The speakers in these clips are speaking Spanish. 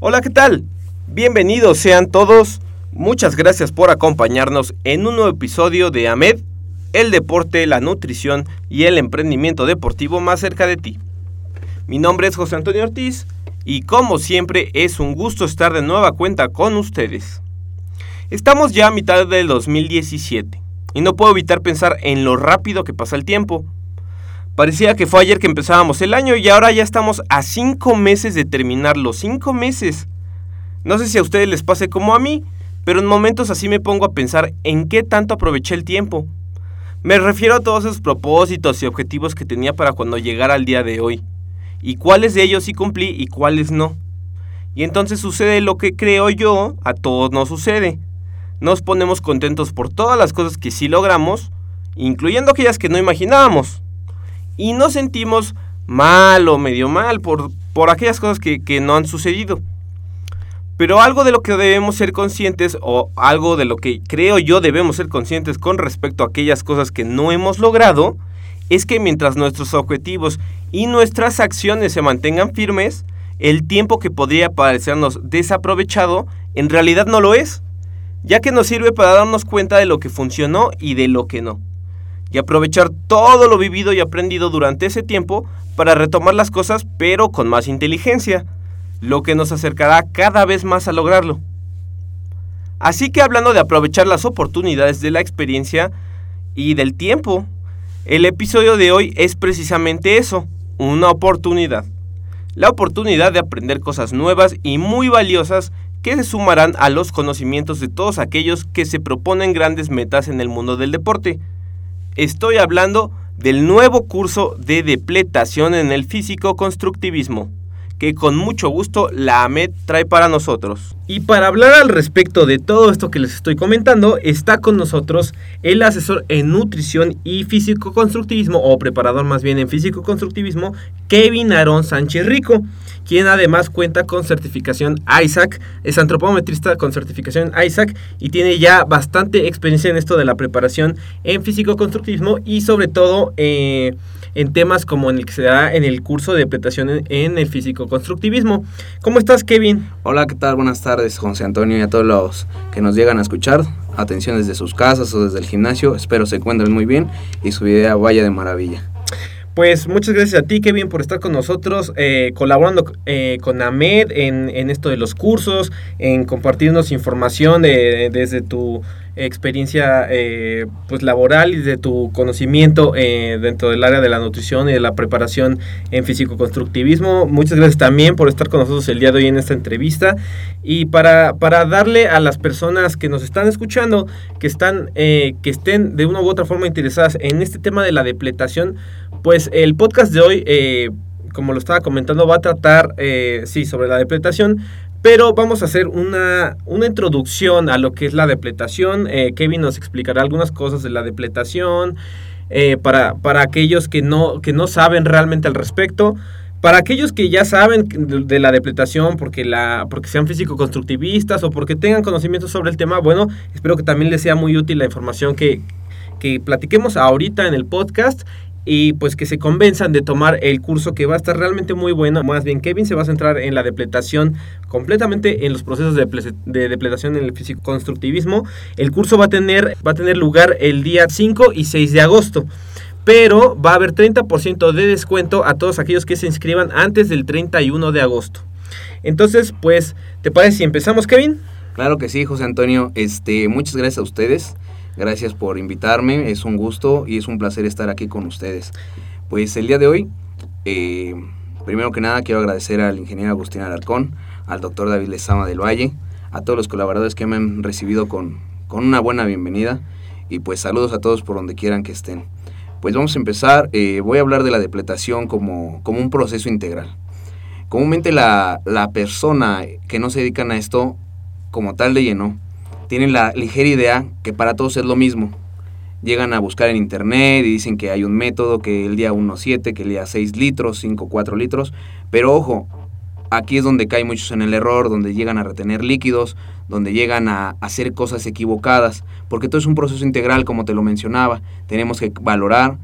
Hola, ¿qué tal? Bienvenidos sean todos. Muchas gracias por acompañarnos en un nuevo episodio de AMED, el deporte, la nutrición y el emprendimiento deportivo más cerca de ti. Mi nombre es José Antonio Ortiz y como siempre es un gusto estar de nueva cuenta con ustedes. Estamos ya a mitad del 2017 y no puedo evitar pensar en lo rápido que pasa el tiempo. Parecía que fue ayer que empezábamos el año y ahora ya estamos a cinco meses de terminarlo. Cinco meses. No sé si a ustedes les pase como a mí, pero en momentos así me pongo a pensar en qué tanto aproveché el tiempo. Me refiero a todos esos propósitos y objetivos que tenía para cuando llegara el día de hoy. Y cuáles de ellos sí cumplí y cuáles no. Y entonces sucede lo que creo yo, a todos nos sucede. Nos ponemos contentos por todas las cosas que sí logramos, incluyendo aquellas que no imaginábamos y nos sentimos mal o medio mal por, por aquellas cosas que, que no han sucedido. Pero algo de lo que debemos ser conscientes o algo de lo que creo yo debemos ser conscientes con respecto a aquellas cosas que no hemos logrado es que mientras nuestros objetivos y nuestras acciones se mantengan firmes, el tiempo que podría parecernos desaprovechado en realidad no lo es, ya que nos sirve para darnos cuenta de lo que funcionó y de lo que no y aprovechar todo lo vivido y aprendido durante ese tiempo para retomar las cosas pero con más inteligencia, lo que nos acercará cada vez más a lograrlo. Así que hablando de aprovechar las oportunidades de la experiencia y del tiempo, el episodio de hoy es precisamente eso, una oportunidad. La oportunidad de aprender cosas nuevas y muy valiosas que se sumarán a los conocimientos de todos aquellos que se proponen grandes metas en el mundo del deporte Estoy hablando del nuevo curso de depletación en el físico constructivismo que con mucho gusto la AMED trae para nosotros. Y para hablar al respecto de todo esto que les estoy comentando, está con nosotros el asesor en nutrición y físico-constructivismo, o preparador más bien en físico-constructivismo, Kevin Aarón Sánchez Rico quien además cuenta con certificación ISAC, es antropometrista con certificación ISAC y tiene ya bastante experiencia en esto de la preparación en físico-constructivismo y sobre todo eh, en temas como en el que se da en el curso de depletación en, el físico-constructivismo. ¿Cómo estás, Kevin? Hola, ¿qué tal? Buenas tardes, José Antonio y a todos los que nos llegan a escuchar. Atención desde sus casas o desde el gimnasio. Espero se encuentren muy bien y su idea vaya de maravilla. Pues muchas gracias a ti, Kevin, por estar con nosotros, eh, colaborando eh, con AMED en, esto de los cursos, en compartirnos información desde tu experiencia eh, pues laboral y de tu conocimiento dentro del área de la nutrición y de la preparación en físico-constructivismo. Muchas gracias también por estar con nosotros el día de hoy en esta entrevista y para, para darle a las personas que nos están escuchando, que, están, que estén de una u otra forma interesadas en este tema de la depletación, pues el podcast de hoy, eh, como lo estaba comentando, va a tratar, eh, sí, sobre la depletación, pero vamos a hacer una, una, introducción a lo que es la depletación. Eh, Kevin nos explicará algunas cosas de la depletación para, para, aquellos que no, que no saben realmente al respecto. Para aquellos que ya saben de, la depletación, porque, la, porque sean físico-constructivistas o porque tengan conocimiento sobre el tema, bueno, espero que también les sea muy útil la información que, que platiquemos ahorita en el podcast y pues que se convenzan de tomar el curso que va a estar realmente muy bueno. Más bien, Kevin se va a centrar en la depletación, completamente en los procesos de, de depletación en el físico-constructivismo. El curso va a, tener, va a tener lugar el día 5 y 6 de agosto pero va a haber 30% de descuento a todos aquellos que se inscriban antes del 31 de agosto. Entonces, pues, ¿te parece si empezamos, Kevin? Claro que sí, José Antonio. Este, muchas gracias a ustedes. Gracias por invitarme. Es un gusto y es un placer estar aquí con ustedes. Pues el día de hoy, eh, primero que nada, quiero agradecer al ingeniero Agustín Alarcón, al doctor David Lezama del Valle, a todos los colaboradores que me han recibido con, con una buena bienvenida. Y pues saludos a todos por donde quieran que estén. Pues vamos a empezar. Eh, voy a hablar de la depletación como, como un proceso integral. Comúnmente la, la, persona que no se dedican a esto como tal de lleno, tienen la ligera idea que para todos es lo mismo. Llegan a buscar en internet y dicen que hay un método, que el día 1.7, que el día 6 litros, 5, 4 litros. Pero ojo, aquí es donde caen muchos en el error, donde llegan a retener líquidos, donde llegan a hacer cosas equivocadas, porque todo es un proceso integral, como te lo mencionaba. Tenemos que valorar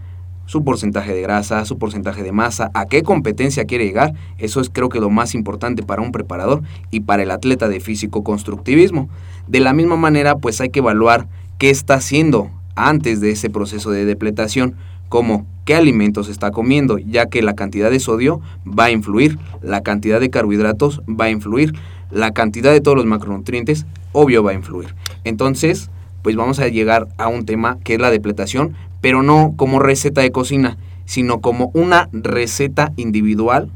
su porcentaje de grasa, su porcentaje de masa, a qué competencia quiere llegar. Eso es creo que lo más importante para un preparador y para el atleta de físico-constructivismo. De la misma manera, pues hay que evaluar qué está haciendo antes de ese proceso de depletación como qué alimentos está comiendo, ya que la cantidad de sodio va a influir, la cantidad de carbohidratos va a influir, la cantidad de todos los macronutrientes, obvio, va a influir. Entonces, pues vamos a llegar a un tema que es la depletación, pero no como receta de cocina, sino como una receta individual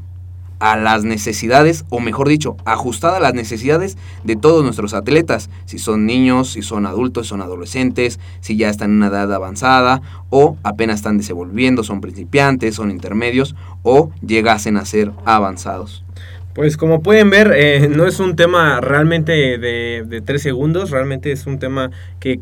a las necesidades, o mejor dicho, ajustada a las necesidades de todos nuestros atletas, si son niños, si son adultos, si son adolescentes, si ya están en una edad avanzada, o apenas están desenvolviendo, son principiantes, son intermedios, o llegasen a ser avanzados. Pues como pueden ver, eh, no es un tema realmente de, tres segundos, realmente es un tema que,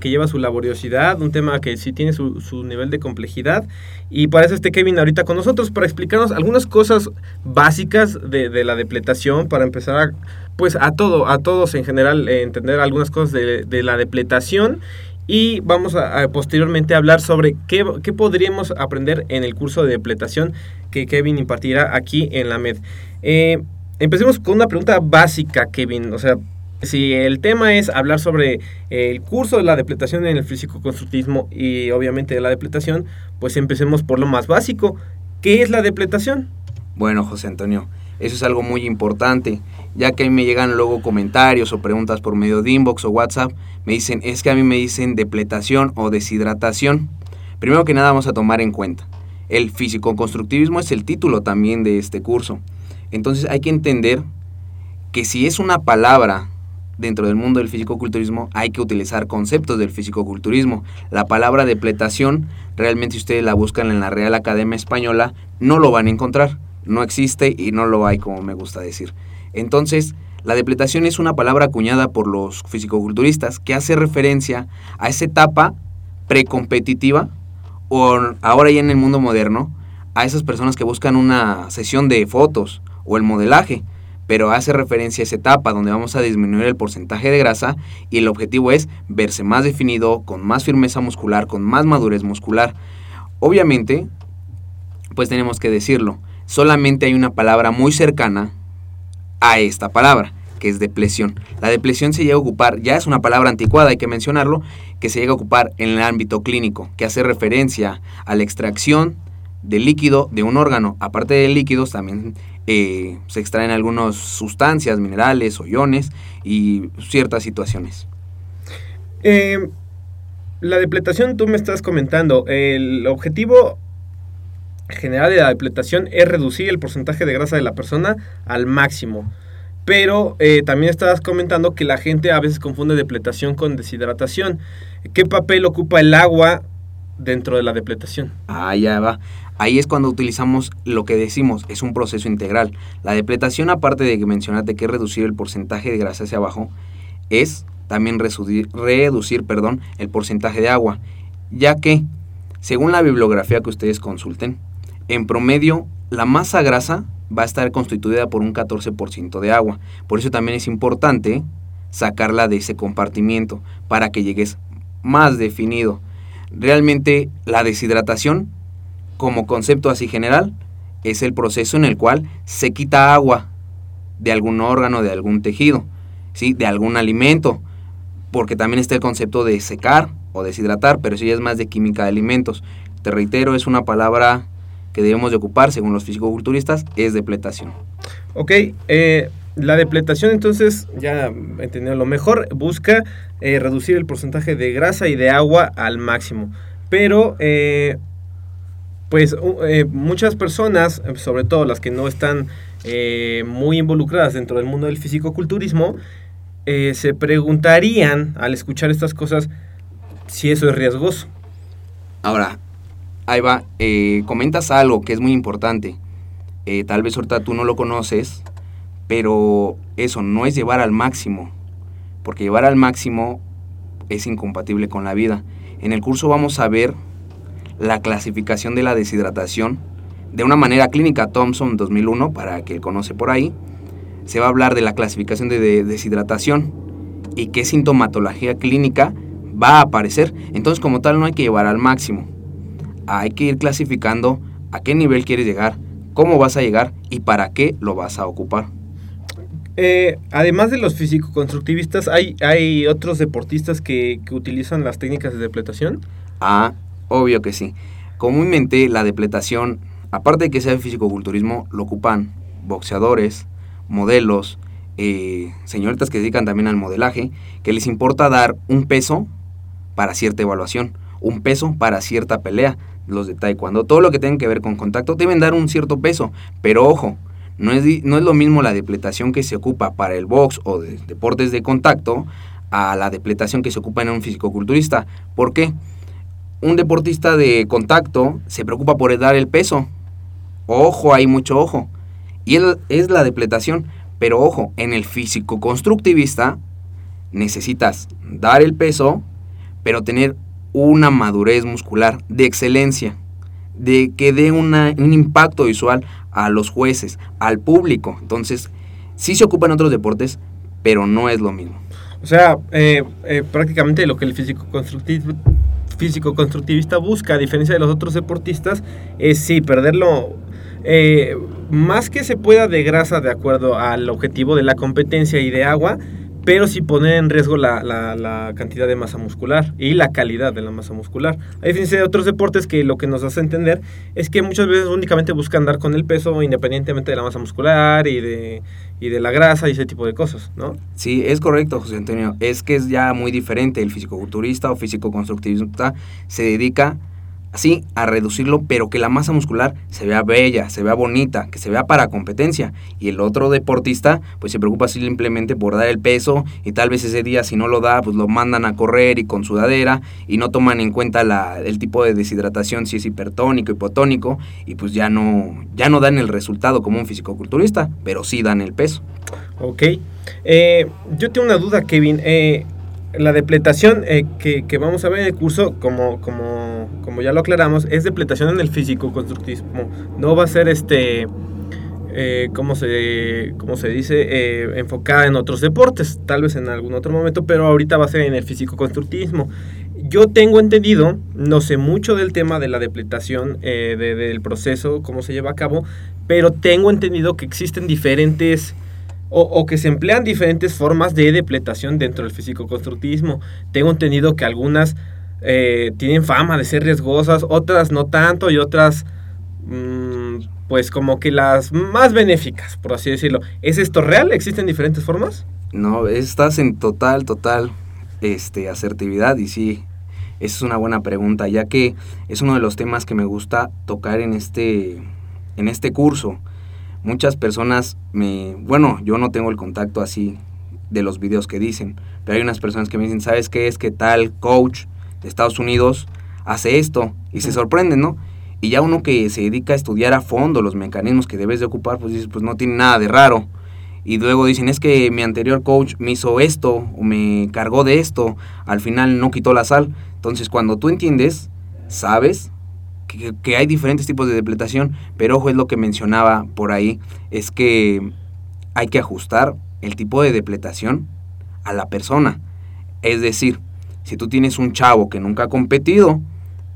lleva su laboriosidad, un tema que sí tiene su, su, nivel de complejidad. Y para eso esté Kevin ahorita con nosotros, para explicarnos algunas cosas básicas de, la depletación, para empezar a, pues a todo, a todos en general, eh, entender algunas cosas de, la depletación y vamos a, posteriormente hablar sobre qué, qué, podríamos aprender en el curso de depletación que Kevin impartirá aquí en la MED. Eh, empecemos con una pregunta básica, Kevin. O sea, si el tema es hablar sobre el curso de la depletación en el físico-constructivismo y obviamente de la depletación, pues empecemos por lo más básico. ¿Qué es la depletación? Bueno, José Antonio, eso es algo muy importante, ya que a mí me llegan luego comentarios o preguntas por medio de inbox o WhatsApp, me dicen, es que a mí me dicen depletación o deshidratación. Primero que nada vamos a tomar en cuenta, el físico-constructivismo es el título también de este curso. Entonces hay que entender que si es una palabra dentro del mundo del fisicoculturismo, hay que utilizar conceptos del fisicoculturismo. La palabra depletación, realmente si ustedes la buscan en la Real Academia Española, no lo van a encontrar. No existe y no lo hay, como me gusta decir. Entonces, la depletación es una palabra acuñada por los fisicoculturistas que hace referencia a esa etapa precompetitiva o ahora ya en el mundo moderno, a esas personas que buscan una sesión de fotos o el modelaje, pero hace referencia a esa etapa donde vamos a disminuir el porcentaje de grasa y el objetivo es verse más definido, con más firmeza muscular, con más madurez muscular. Obviamente, pues tenemos que decirlo, solamente hay una palabra muy cercana a esta palabra, que es depresión. La depresión se llega a ocupar, ya es una palabra anticuada, hay que mencionarlo, que se llega a ocupar en el ámbito clínico, que hace referencia a la extracción de líquido de un órgano. Aparte de líquidos, también eh, se extraen algunas sustancias, minerales o iones y ciertas situaciones. Eh, la depletación, tú me estás comentando, el objetivo general de la depletación es reducir el porcentaje de grasa de la persona al máximo. Pero eh, también estabas comentando que la gente a veces confunde depletación con deshidratación. ¿Qué papel ocupa el agua dentro de la depletación? Ah, ya va. Ahí es cuando utilizamos lo que decimos, es un proceso integral. La depletación, aparte de que mencionaste que es reducir el porcentaje de grasa hacia abajo, es también reducir, reducir perdón, el porcentaje de agua, ya que, según la bibliografía que ustedes consulten, en promedio la masa grasa va a estar constituida por un 14% de agua. Por eso también es importante sacarla de ese compartimiento para que llegues más definido. Realmente la deshidratación, como concepto así general, es el proceso en el cual se quita agua de algún órgano, de algún tejido, ¿sí? de algún alimento, porque también está el concepto de secar o deshidratar, pero eso ya es más de química de alimentos. Te reitero, es una palabra que debemos de ocupar, según los fisicoculturistas, es depletación. Ok, eh, la depletación entonces, ya entendido lo mejor, busca eh, reducir el porcentaje de grasa y de agua al máximo. Pero, eh, pues muchas personas, sobre todo las que no están muy involucradas dentro del mundo del fisicoculturismo, se preguntarían al escuchar estas cosas si eso es riesgoso. Ahora, ahí va, eh, comentas algo que es muy importante. Eh, tal vez ahorita tú no lo conoces, pero eso no es llevar al máximo, porque llevar al máximo es incompatible con la vida. En el curso vamos a ver la clasificación de la deshidratación de una manera clínica Thompson 2001, para que conoce por ahí. Se va a hablar de la clasificación de deshidratación y qué sintomatología clínica va a aparecer. Entonces como tal no hay que llevar al máximo hay que ir clasificando a qué nivel quieres llegar, cómo vas a llegar y para qué lo vas a ocupar. Eh, además de los físico-constructivistas, ¿hay, ¿hay otros deportistas que, utilizan las técnicas de depletación? Ah, obvio que sí. Comúnmente la depletación, aparte de que sea físico-culturismo, lo ocupan boxeadores, modelos, eh, señoritas que se dedican también al modelaje, que les importa dar un peso para cierta evaluación, un peso para cierta pelea los de taekwondo, todo lo que tenga que ver con contacto deben dar un cierto peso, pero ojo, no es, no es lo mismo la depletación que se ocupa para el box o de deportes de contacto a la depletación que se ocupa en un fisicoculturista. ¿Por qué? Un deportista de contacto se preocupa por dar el peso. Ojo, hay mucho ojo. Y es la depletación. Pero ojo, en el físico constructivista necesitas dar el peso, pero tener una madurez muscular de excelencia, de que dé un impacto visual a los jueces, al público. Entonces, sí se ocupa en otros deportes, pero no es lo mismo. O sea, eh, eh, prácticamente lo que el físico constructivo físico constructivista busca, a diferencia de los otros deportistas, es sí, perderlo eh, más que se pueda de grasa de acuerdo al objetivo de la competencia y de agua, pero sí poner en riesgo la, la, cantidad de masa muscular y la calidad de la masa muscular. A diferencia de otros deportes que lo que nos hace entender es que muchas veces únicamente buscan dar con el peso independientemente de la masa muscular y de, y de la grasa y ese tipo de cosas, ¿no? Sí, es correcto, José Antonio. Es que es ya muy diferente. El físico-culturista o físico-constructivista se dedica así a reducirlo, pero que la masa muscular se vea bella, se vea bonita, que se vea para competencia. Y el otro deportista, pues se preocupa simplemente por dar el peso y tal vez ese día si no lo da, pues lo mandan a correr y con sudadera y no toman en cuenta la, el tipo de deshidratación, si es hipertónico, hipotónico, y pues ya no, ya no dan el resultado como un fisicoculturista, pero sí dan el peso. Ok. Eh, yo tengo una duda, Kevin. Eh, la depletación eh, que, vamos a ver en el curso, como, como, como ya lo aclaramos, es depletación en el físico-constructivismo. No va a ser este, eh, como, se, como se dice, eh, enfocada en otros deportes, tal vez en algún otro momento, pero ahorita va a ser en el físico-constructivismo. Yo tengo entendido, no sé mucho del tema de la depletación, del proceso, cómo se lleva a cabo, pero tengo entendido que existen diferentes o, que se emplean diferentes formas de depletación dentro del físico-constructivismo. Tengo entendido que algunas eh, tienen fama de ser riesgosas, otras no tanto y otras mm, pues como que las más benéficas, por así decirlo. ¿Es esto real? ¿Existen diferentes formas? No, estás en total, total este, asertividad y sí, esa es una buena pregunta, ya que es uno de los temas que me gusta tocar en este, en este curso muchas personas me, bueno, yo no tengo el contacto así de los videos que dicen, pero hay unas personas que me dicen, ¿sabes qué es que tal coach de Estados Unidos hace esto? Y se sorprenden, ¿no? Y ya uno que se dedica a estudiar a fondo los mecanismos que debes de ocupar, pues dices, pues no tiene nada de raro. Y luego dicen, es que mi anterior coach me hizo esto o me cargó de esto, al final no quitó la sal. Entonces cuando tú entiendes, sabes, que, hay diferentes tipos de depletación, pero ojo, es lo que mencionaba por ahí, es que hay que ajustar el tipo de depletación a la persona. Es decir, si tú tienes un chavo que nunca ha competido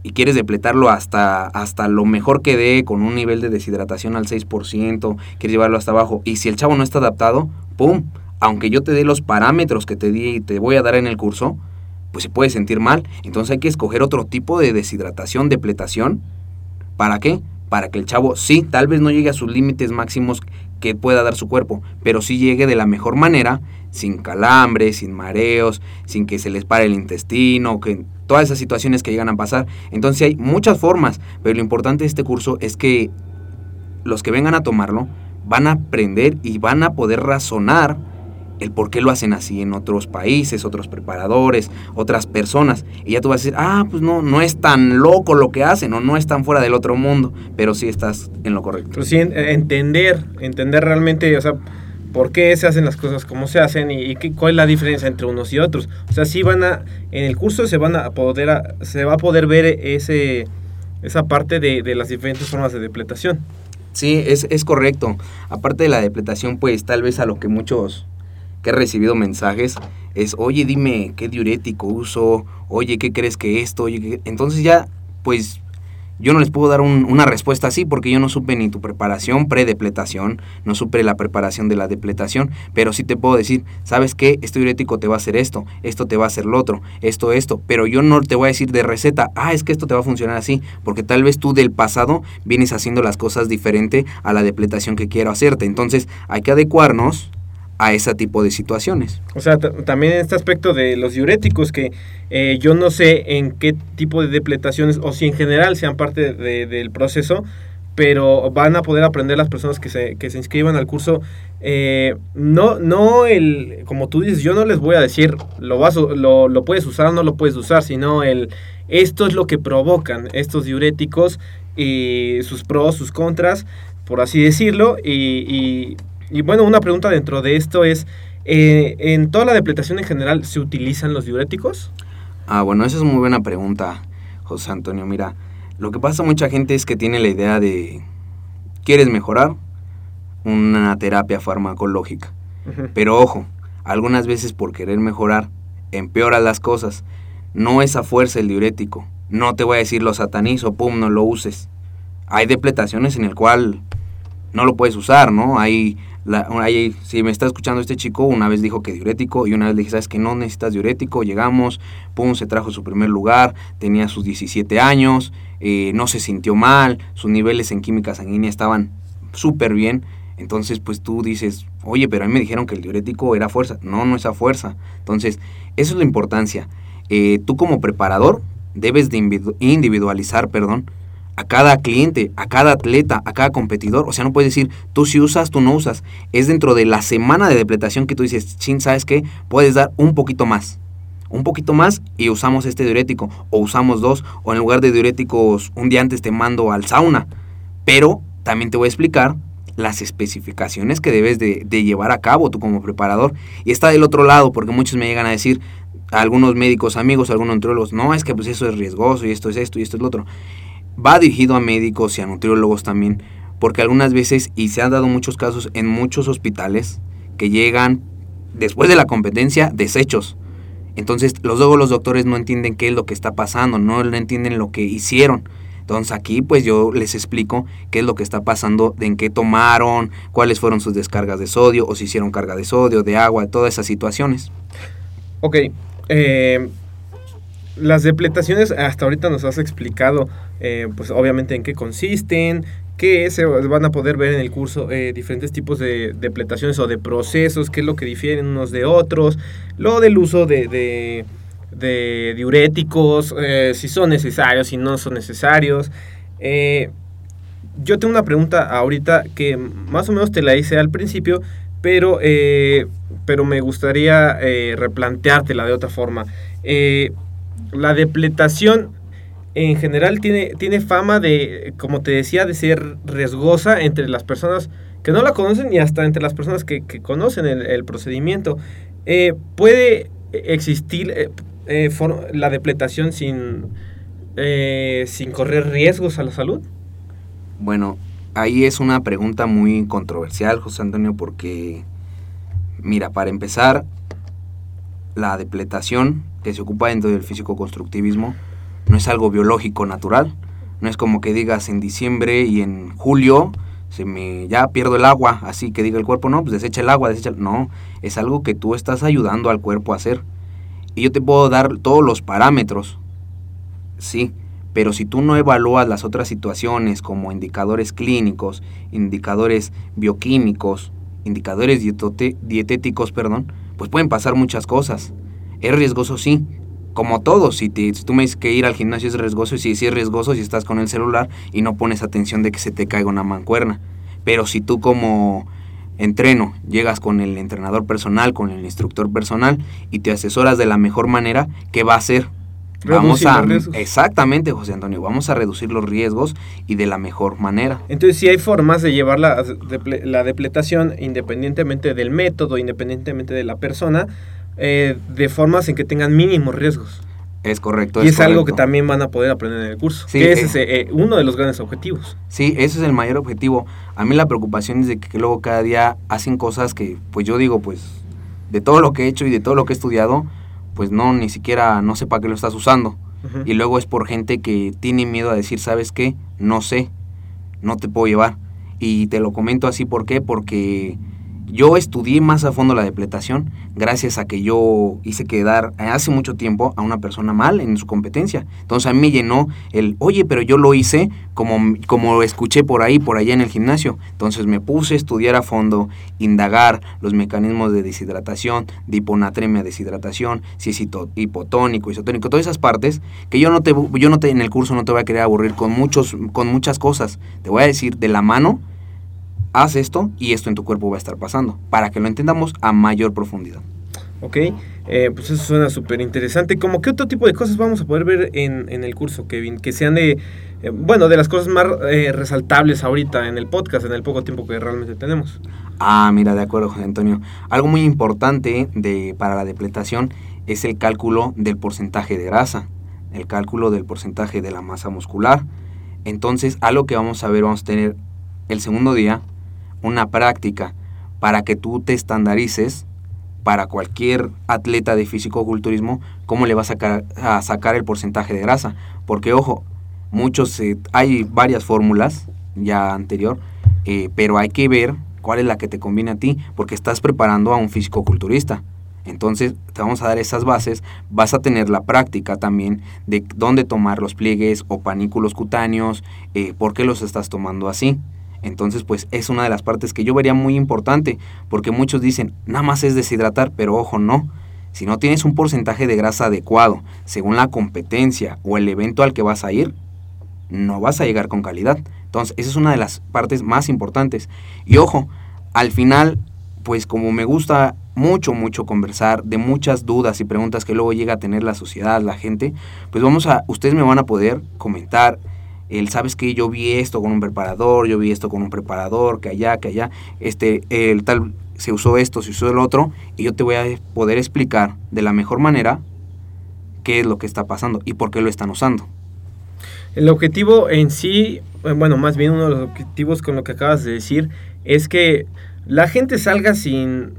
y quieres depletarlo hasta, hasta lo mejor que dé, con un nivel de deshidratación al 6%, quieres llevarlo hasta abajo, y si el chavo no está adaptado, ¡pum! Aunque yo te dé los parámetros que te di y te voy a dar en el curso, pues se puede sentir mal. Entonces hay que escoger otro tipo de deshidratación, depletación. ¿Para qué? Para que el chavo sí, tal vez no llegue a sus límites máximos que pueda dar su cuerpo, pero sí llegue de la mejor manera, sin calambres, sin mareos, sin que se les pare el intestino, que todas esas situaciones que llegan a pasar. Entonces hay muchas formas, pero lo importante de este curso es que los que vengan a tomarlo van a aprender y van a poder razonar el por qué lo hacen así en otros países, otros preparadores, otras personas. Y ya tú vas a decir, ah, pues no, no es tan loco lo que hacen o no es tan fuera del otro mundo, pero sí estás en lo correcto. Pues sí, entender, entender realmente, o sea, por qué se hacen las cosas como se hacen y, cuál es la diferencia entre unos y otros. O sea, sí van a, en el curso se van a poder, se va a poder ver ese, esa parte de, de las diferentes formas de depletación. Sí, es, es correcto. Aparte de la depletación, pues tal vez a lo que muchos que he recibido mensajes es, oye, dime qué diurético uso, oye, ¿qué crees que esto? Oye, Entonces ya, pues yo no les puedo dar una respuesta así porque yo no supe ni tu preparación pre-depletación, no supe la preparación de la depletación, pero sí te puedo decir, ¿sabes qué? Este diurético te va a hacer esto, esto te va a hacer lo otro, esto, esto, pero yo no te voy a decir de receta, ah, es que esto te va a funcionar así, porque tal vez tú del pasado vienes haciendo las cosas diferente a la depletación que quiero hacerte, entonces hay que adecuarnos a ese tipo de situaciones. O sea, también este aspecto de los diuréticos, que eh, yo no sé en qué tipo de depletaciones o si en general sean parte del proceso, pero van a poder aprender las personas que se, que se inscriban al curso. Eh, no, no el, como tú dices, yo no les voy a decir lo, vas, lo, lo puedes usar o no lo puedes usar, sino el esto es lo que provocan estos diuréticos y sus pros, sus contras, por así decirlo, y y bueno, una pregunta dentro de esto es, eh, ¿en toda la depletación en general se utilizan los diuréticos? Ah, bueno, esa es muy buena pregunta, José Antonio. Mira, lo que pasa mucha gente es que tiene la idea de, ¿quieres mejorar? Una terapia farmacológica. Pero ojo, algunas veces por querer mejorar, empeora las cosas. No es a fuerza el diurético. No te voy a decir lo satanizo, pum, no lo uses. Hay depletaciones en el cual no lo puedes usar, ¿no? Hay si me está escuchando este chico, una vez dijo que diurético y una vez le dije, ¿sabes que no necesitas diurético? Llegamos, pum, se trajo su primer lugar, tenía sus 17 años, eh, no se sintió mal, sus niveles en química sanguínea estaban súper bien. Entonces, pues tú dices, oye, pero a mí me dijeron que el diurético era fuerza. No, no es a fuerza. Entonces, eso es la importancia. Eh, tú como preparador debes de individualizar, perdón, a cada cliente, a cada atleta, a cada competidor. O sea, no puedes decir, tú si usas, tú no usas. Es dentro de la semana de depletación que tú dices, chin, ¿sabes qué? Puedes dar un poquito más. Un poquito más y usamos este diurético. O usamos dos. O en lugar de diuréticos, un día antes te mando al sauna. Pero también te voy a explicar las especificaciones que debes de, llevar a cabo tú como preparador. Y está del otro lado, porque muchos me llegan a decir, algunos médicos amigos, algunos nutriólogos, no, es que pues eso es riesgoso y esto es esto y esto es lo otro va dirigido a médicos y a nutriólogos también, porque algunas veces, y se han dado muchos casos en muchos hospitales, que llegan después de la competencia deshechos. Entonces, los, luego los doctores no entienden qué es lo que está pasando, no entienden lo que hicieron. Entonces aquí pues yo les explico qué es lo que está pasando, en qué tomaron, cuáles fueron sus descargas de sodio, o si hicieron carga de sodio, de agua, todas esas situaciones. Ok, eh, las depletaciones hasta ahorita nos has explicado, eh, pues obviamente en qué consisten, qué se van a poder ver en el curso eh, diferentes tipos de depletaciones o de procesos, qué es lo que difieren unos de otros, lo del uso de, de, diuréticos, eh, si son necesarios, si no son necesarios. yo tengo una pregunta ahorita que más o menos te la hice al principio, pero, pero me gustaría replanteártela de otra forma la depletación en general tiene, tiene fama de, como te decía, de ser riesgosa entre las personas que no la conocen y hasta entre las personas que, conocen el, procedimiento. Eh, puede existir eh, eh, la depletación sin, sin correr riesgos a la salud? Bueno, ahí es una pregunta muy controversial, José Antonio, porque, mira, para empezar, la depletación que se ocupa dentro del físico-constructivismo no es algo biológico natural. No es como que digas en diciembre y en julio se me ya pierdo el agua, así que diga el cuerpo, no, pues desecha el agua, desecha, no, es algo que tú estás ayudando al cuerpo a hacer. Y yo te puedo dar todos los parámetros. Sí, pero si tú no evalúas las otras situaciones como indicadores clínicos, indicadores bioquímicos, indicadores dietéticos, perdón, pues pueden pasar muchas cosas. Es riesgoso, sí. Como todo, si, tú me dices que ir al gimnasio es riesgoso, sí, sí es riesgoso si estás con el celular y no pones atención de que se te caiga una mancuerna. Pero si tú como entreno llegas con el entrenador personal, con el instructor personal y te asesoras de la mejor manera, ¿qué va a hacer? Vamos a exactamente, José Antonio, vamos a reducir los riesgos y de la mejor manera. Entonces, si hay formas de llevar la, la depletación independientemente del método, independientemente de la persona, eh, de formas en que tengan mínimos riesgos. Es correcto. Y es, algo que también van a poder aprender en el curso. Sí, ese es eh, uno de los grandes objetivos. Sí, ese es el mayor objetivo. A mí la preocupación es de que luego cada día hacen cosas que, pues yo digo, pues de todo lo que he hecho y de todo lo que he estudiado, pues no, ni siquiera no sé para qué lo estás usando. Y luego es por gente que tiene miedo a decir, ¿sabes qué? No sé, no te puedo llevar. Y te lo comento así, ¿por qué? Porque yo estudié más a fondo la depletación gracias a que yo hice quedar hace mucho tiempo a una persona mal en su competencia. Entonces a mí me llenó el, oye, pero yo lo hice como, como escuché por ahí, por allá en el gimnasio. Entonces me puse a estudiar a fondo, indagar los mecanismos de deshidratación, de hiponatremia, deshidratación, si es hipotónico, isotónico, todas esas partes que yo no te, yo no te, en el curso no te voy a querer aburrir con, muchos, con muchas cosas. Te voy a decir de la mano haz esto y esto en tu cuerpo va a estar pasando, para que lo entendamos a mayor profundidad. Ok, eh, pues eso suena súper interesante. ¿Cómo qué otro tipo de cosas vamos a poder ver en, el curso, Kevin? Que sean de, eh, bueno, de las cosas más eh, resaltables ahorita en el podcast, en el poco tiempo que realmente tenemos. Ah, mira, de acuerdo, José Antonio. Algo muy importante de, para la depletación es el cálculo del porcentaje de grasa, el cálculo del porcentaje de la masa muscular. Entonces, algo que vamos a ver, vamos a tener el segundo día, una práctica para que tú te estandarices para cualquier atleta de físico-culturismo, cómo le vas a, a, sacar el porcentaje de grasa. Porque, ojo, muchos, eh, hay varias fórmulas ya anterior, eh, pero hay que ver cuál es la que te conviene a ti, porque estás preparando a un físico-culturista. Entonces, te vamos a dar esas bases, vas a tener la práctica también de dónde tomar los pliegues o panículos cutáneos, eh, por qué los estás tomando así. Entonces, pues es una de las partes que yo vería muy importante, porque muchos dicen, nada más es deshidratar, pero ojo, no. Si no tienes un porcentaje de grasa adecuado, según la competencia o el evento al que vas a ir, no vas a llegar con calidad. Entonces, esa es una de las partes más importantes. Y ojo, al final, pues como me gusta mucho, mucho conversar de muchas dudas y preguntas que luego llega a tener la sociedad, la gente, pues vamos a, ustedes me van a poder comentar el sabes que yo vi esto con un preparador, yo vi esto con un preparador, que allá, que allá, este, el tal se usó esto, se usó el otro, y yo te voy a poder explicar de la mejor manera qué es lo que está pasando y por qué lo están usando. El objetivo en sí, eh, bueno, más bien uno de los objetivos con lo que acabas de decir, es que la gente salga sin,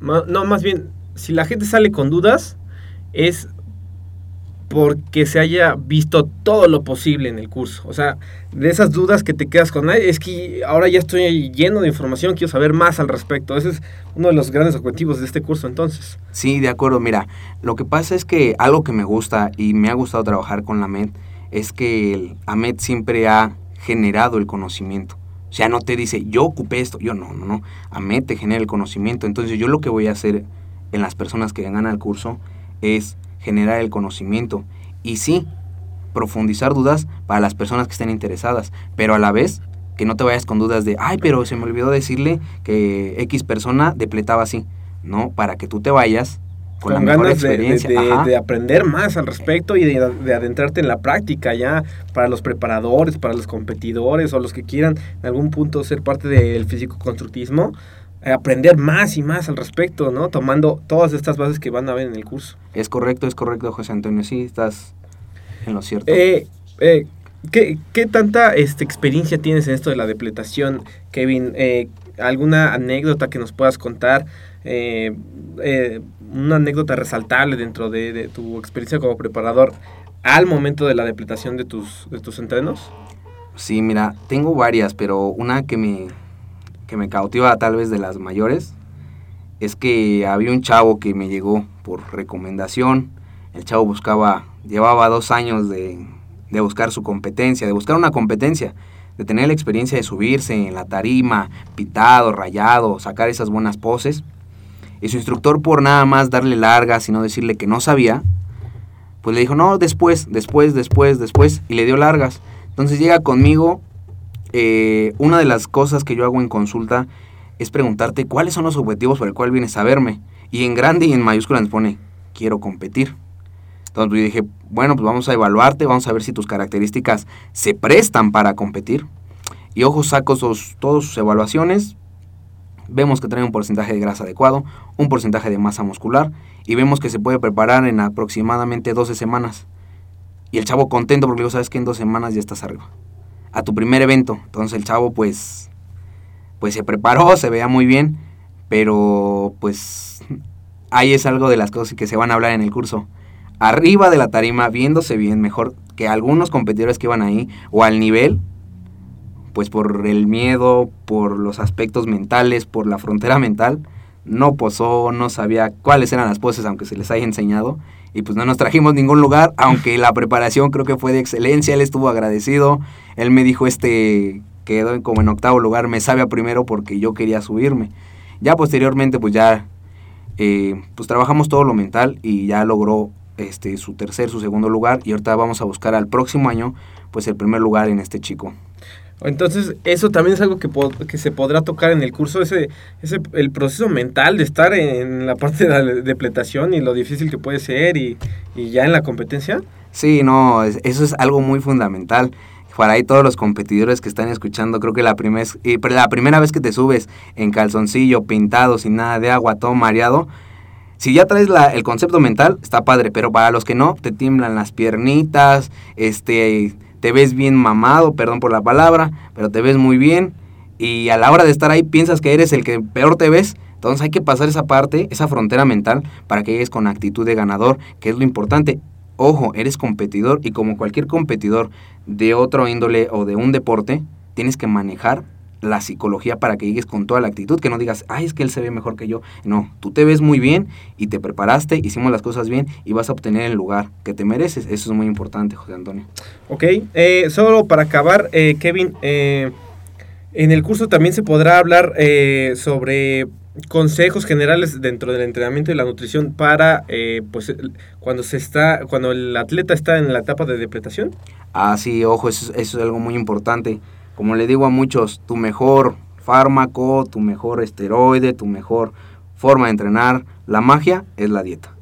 no, más bien, si la gente sale con dudas, es porque se haya visto todo lo posible en el curso. O sea, de esas dudas que te quedas con, es que ahora ya estoy lleno de información, quiero saber más al respecto. Ese es uno de los grandes objetivos de este curso entonces. Sí, de acuerdo. Mira, lo que pasa es que algo que me gusta y me ha gustado trabajar con la MED es que el AMED siempre ha generado el conocimiento. O sea, no te dice, yo ocupé esto. Yo no, no, no. AMED te genera el conocimiento. Entonces yo lo que voy a hacer en las personas que vengan al curso es generar el conocimiento y sí, profundizar dudas para las personas que estén interesadas, pero a la vez que no te vayas con dudas de, ay, pero se me olvidó decirle que X persona depletaba así. No, para que tú te vayas con, la ganas experiencia. De, aprender más al respecto y de, adentrarte en la práctica ya para los preparadores, para los competidores o los que quieran en algún punto ser parte del físico-constructismo aprender más y más al respecto, ¿no? Tomando todas estas bases que van a ver en el curso. Es correcto, es correcto, José Antonio, sí, estás... en lo cierto. Eh, eh, ¿qué, ¿qué, tanta este, experiencia tienes en esto de la depletación, Kevin? Eh, ¿Alguna anécdota que nos puedas contar? Eh, eh, una anécdota resaltable dentro de, de, tu experiencia como preparador al momento de la depletación de tus, de tus entrenos? Sí, mira, tengo varias, pero una que me, que me cautiva tal vez de las mayores es que había un chavo que me llegó por recomendación. El chavo buscaba, llevaba dos años de, de buscar su competencia, de buscar una competencia, de tener la experiencia de subirse en la tarima, pitado, rayado, sacar esas buenas poses. Y su instructor por nada más darle largas y no decirle que no sabía, pues le dijo, no, después, después, después, después, y le dio largas. Entonces llega conmigo, eh, una de las cosas que yo hago en consulta es preguntarte cuáles son los objetivos por el cual vienes a verme. Y en grande y en mayúscula nos pone, quiero competir. Entonces yo dije, bueno, pues vamos a evaluarte, vamos a ver si tus características se prestan para competir. Y ojo, saco sus, todas sus evaluaciones, vemos que trae un porcentaje de grasa adecuado, un porcentaje de masa muscular y vemos que se puede preparar en aproximadamente 12 semanas. Y el chavo contento porque digo, sabes que en dos semanas ya estás arriba. A tu primer evento. Entonces el chavo pues pues se preparó, se veía muy bien, pero pues ahí es algo de las cosas que se van a hablar en el curso. Arriba de la tarima, viéndose bien, mejor que algunos competidores que iban ahí, o al nivel, pues por el miedo, por los aspectos mentales, por la frontera mental, no posó, no sabía cuáles eran las poses, aunque se les haya enseñado, y pues no nos trajimos ningún lugar, aunque la preparación creo que fue de excelencia, él estuvo agradecido, él me dijo este quedó como en octavo lugar, me sabe a primero porque yo quería subirme. Ya posteriormente pues ya eh, pues trabajamos todo lo mental y ya logró este, su tercer, su segundo lugar y ahorita vamos a buscar al próximo año pues el primer lugar en este chico. Entonces, eso también es algo que, que se podrá tocar en el curso, ese, ese el proceso mental de estar en la parte de la depletación y lo difícil que puede ser y, y ya en la competencia. Sí, no, eso es algo muy fundamental para todos los competidores que están escuchando, creo que la, primer, la primera vez que te subes en calzoncillo, pintado, sin nada de agua, todo mareado, si ya traes la, el concepto mental, está padre, pero para los que no, te tiemblan las piernitas, este, te ves bien mamado, perdón por la palabra, pero te ves muy bien, y a la hora de estar ahí piensas que eres el que peor te ves, entonces hay que pasar esa parte, esa frontera mental, para que llegues con actitud de ganador, que es lo importante. Ojo, eres competidor y como cualquier competidor de otro índole o de un deporte, tienes que manejar la psicología para que llegues con toda la actitud, que no digas, ay, es que él se ve mejor que yo. No, tú te ves muy bien y te preparaste, hicimos las cosas bien y vas a obtener el lugar que te mereces. Eso es muy importante, José Antonio. Ok, eh, solo para acabar, eh, Kevin, eh, en el curso también se podrá hablar eh, sobre consejos generales dentro del entrenamiento y la nutrición para eh, pues cuando se está cuando el atleta está en la etapa de depletación ah sí ojo eso, eso es algo muy importante como le digo a muchos tu mejor fármaco tu mejor esteroide tu mejor forma de entrenar la magia es la dieta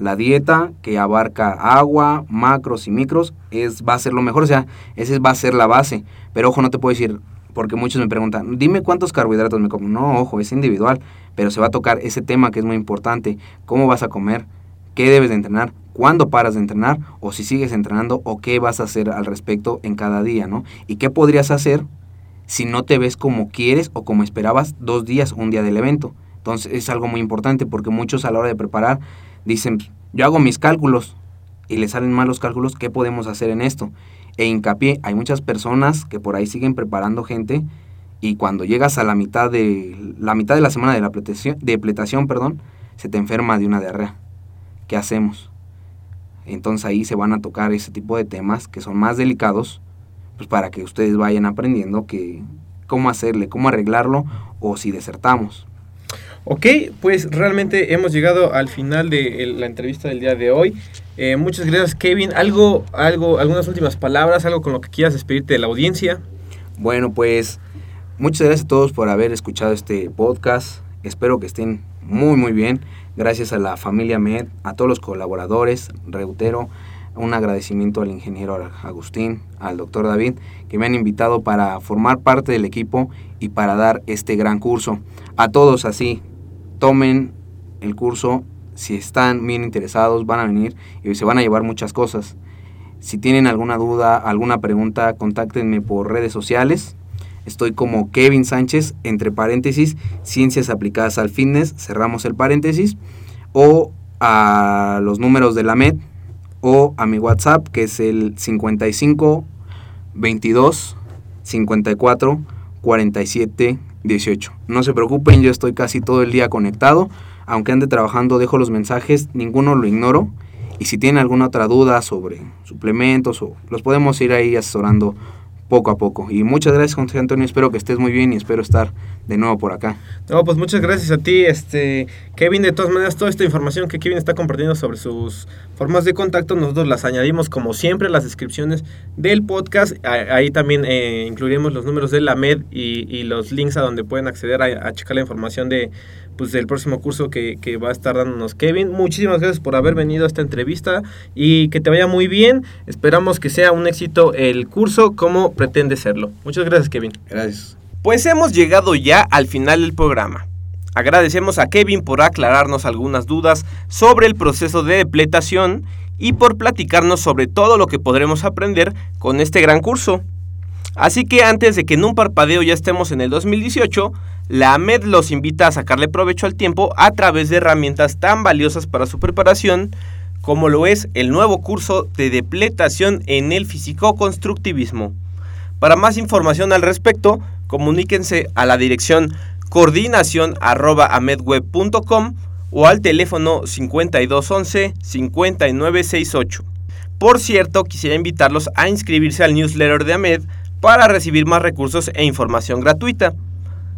la dieta que abarca agua macros y micros es va a ser lo mejor o sea esa va a ser la base pero ojo no te puedo decir porque muchos me preguntan, dime cuántos carbohidratos me como. No, ojo, es individual, pero se va a tocar ese tema que es muy importante. ¿Cómo vas a comer? ¿Qué debes de entrenar? ¿Cuándo paras de entrenar? O si sigues entrenando, o qué vas a hacer al respecto en cada día, ¿no? ¿Y qué podrías hacer si no te ves como quieres o como esperabas dos días, un día del evento? Entonces es algo muy importante porque muchos a la hora de preparar dicen, yo hago mis cálculos y le salen mal los cálculos, ¿qué podemos hacer en esto? e hincapié, hay muchas personas que por ahí siguen preparando gente y cuando llegas a la mitad de la mitad de la semana de la pletación, de pletación, perdón, se te enferma de una diarrea. ¿Qué hacemos? Entonces ahí se van a tocar ese tipo de temas que son más delicados, pues para que ustedes vayan aprendiendo que cómo hacerle, cómo arreglarlo o si desertamos. Ok, pues realmente hemos llegado al final de la entrevista del día de hoy. Eh, muchas gracias, Kevin. ¿Algo, algo, algunas últimas palabras, algo con lo que quieras despedirte de la audiencia? Bueno, pues muchas gracias a todos por haber escuchado este podcast. Espero que estén muy, muy bien. Gracias a la familia Med, a todos los colaboradores, reutero, un agradecimiento al ingeniero Agustín, al doctor David, que me han invitado para formar parte del equipo y para dar este gran curso. A todos así, tomen el curso, si están bien interesados, van a venir y se van a llevar muchas cosas. Si tienen alguna duda, alguna pregunta, contáctenme por redes sociales. Estoy como Kevin Sánchez, entre paréntesis, ciencias aplicadas al fitness, cerramos el paréntesis, o a los números de la MED, o a mi WhatsApp, que es el 55 22 54 47 18. No se preocupen, yo estoy casi todo el día conectado. Aunque ande trabajando, dejo los mensajes, ninguno lo ignoro. Y si tienen alguna otra duda sobre suplementos, o los podemos ir ahí asesorando poco a poco. Y muchas gracias, José Antonio. Espero que estés muy bien y espero estar de nuevo por acá. No, pues muchas gracias a ti, este Kevin. De todas maneras, toda esta información que Kevin está compartiendo sobre sus formas de contacto, nosotros las añadimos como siempre las descripciones del podcast. Ahí también eh, incluiremos los números de la MED y, los links a donde pueden acceder a, a checar la información de pues del próximo curso que, que, va a estar dándonos Kevin. Muchísimas gracias por haber venido a esta entrevista y que te vaya muy bien. Esperamos que sea un éxito el curso como pretende serlo. Muchas gracias Kevin. Gracias. Pues hemos llegado ya al final del programa. Agradecemos a Kevin por aclararnos algunas dudas sobre el proceso de depletación y por platicarnos sobre todo lo que podremos aprender con este gran curso. Así que antes de que en un parpadeo ya estemos en el 2018, la AMED los invita a sacarle provecho al tiempo a través de herramientas tan valiosas para su preparación como lo es el nuevo curso de depletación en el físico-constructivismo. Para más información al respecto, comuníquense a la dirección coordinación.amedweb.com o al teléfono 5211-5968. Por cierto, quisiera invitarlos a inscribirse al newsletter de AMED para recibir más recursos e información gratuita.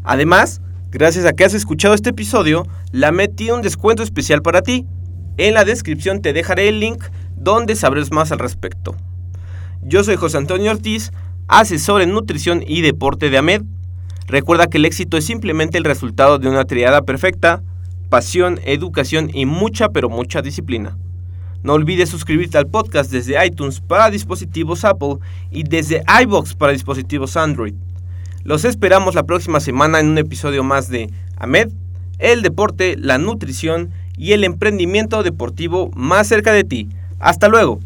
Además, gracias a que has escuchado este episodio, la MED tiene un descuento especial para ti. En la descripción te dejaré el link donde sabrás más al respecto. Yo soy José Antonio Ortiz, asesor en nutrición y deporte de AMED. Recuerda que el éxito es simplemente el resultado de una triada perfecta, pasión, educación y mucha pero mucha disciplina. No olvides suscribirte al podcast desde iTunes para dispositivos Apple y desde iBox para dispositivos Android. Los esperamos la próxima semana en un episodio más de AMED, el deporte, la nutrición y el emprendimiento deportivo más cerca de ti. Hasta luego.